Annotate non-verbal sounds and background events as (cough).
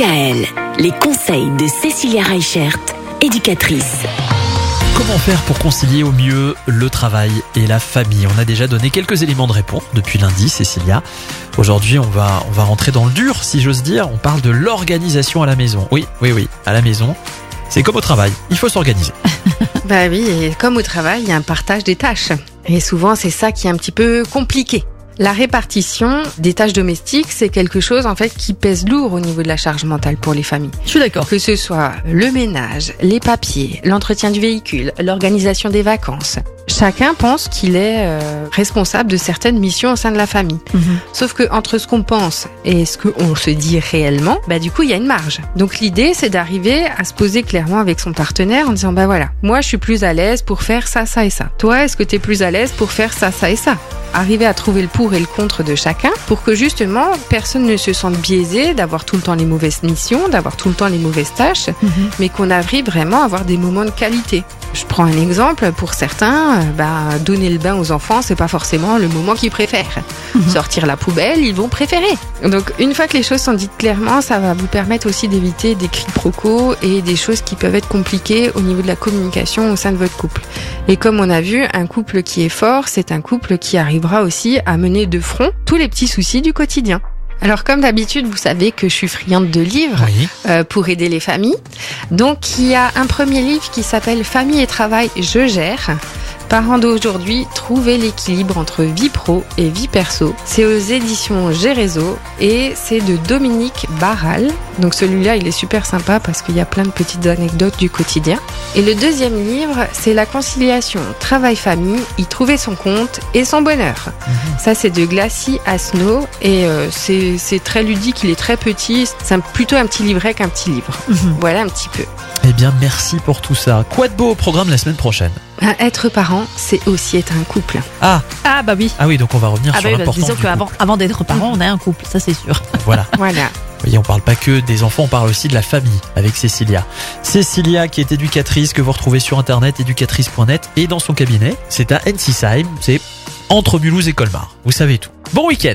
DKL, les conseils de Cécilia Reichert, éducatrice. Comment faire pour concilier au mieux le travail et la famille? On a déjà donné quelques éléments de réponse depuis lundi, Cécilia. Aujourd'hui, on va, on va rentrer dans le dur, si j'ose dire. On parle de l'organisation à la maison. Oui, oui, oui, à la maison. C'est comme au travail, il faut s'organiser. (laughs) Bah oui, et comme au travail, il y a un partage des tâches. Et souvent, c'est ça qui est un petit peu compliqué. La répartition des tâches domestiques, c'est quelque chose en fait qui pèse lourd au niveau de la charge mentale pour les familles. Je suis d'accord. Que ce soit le ménage, les papiers, l'entretien du véhicule, l'organisation des vacances. Chacun pense qu'il est euh, responsable de certaines missions au sein de la famille. Mhm. Sauf que entre ce qu'on pense et ce qu'on se dit réellement, bah du coup il y a une marge. Donc l'idée c'est d'arriver à se poser clairement avec son partenaire en disant bah voilà, moi je suis plus à l'aise pour faire ça, ça et ça. Toi est-ce que tu es plus à l'aise pour faire ça, ça et ça? Arriver à trouver le pour et le contre de chacun pour que justement personne ne se sente biaisé d'avoir tout le temps les mauvaises missions, d'avoir tout le temps les mauvaises tâches, Mhm. mais qu'on arrive vraiment à avoir des moments de qualité. Je prends un exemple, pour certains, euh, bah, donner le bain aux enfants, c'est pas forcément le moment qu'ils préfèrent. Sortir la poubelle, ils vont préférer. Donc une fois que les choses sont dites clairement, ça va vous permettre aussi d'éviter des quiproquos et des choses qui peuvent être compliquées au niveau de la communication au sein de votre couple. Et comme on a vu, un couple qui est fort, c'est un couple qui arrivera aussi à mener de front tous les petits soucis du quotidien. Alors comme d'habitude, vous savez que je suis friande de livres Oui. euh, pour aider les familles. Donc il y a un premier livre qui s'appelle Famille et travail, je gère. Parents d'aujourd'hui, trouver l'équilibre entre vie pro et vie perso. C'est aux éditions Gérézo et c'est de Dominique Barral. Donc celui-là, il est super sympa parce qu'il y a plein de petites anecdotes du quotidien. Et le deuxième livre, c'est la conciliation travail-famille, y trouver son compte et son bonheur. Ça, c'est de Glacy Asno et euh, c'est très ludique, il est très petit. C'est plutôt un petit livret qu'un petit livre. Mhm. Voilà un petit peu. Eh bien, merci pour tout ça. Quoi de beau au programme la semaine prochaine? Être parent, c'est aussi être un couple. Ah, Ah bah oui. ah oui, donc on va revenir Ah sur bah oui, bah, l'importance disons du qu'avant couple. avant d'être parent, on est un couple, ça c'est sûr. (laughs) Voilà. Voilà. Vous voyez, on parle pas que des enfants, on parle aussi de la famille avec Cécilia. Cécilia qui est éducatrice, que vous retrouvez sur internet, éducatrice.net et dans son cabinet. C'est à Ensisheim, c'est entre Mulhouse et Colmar. Vous savez tout. Bon week-end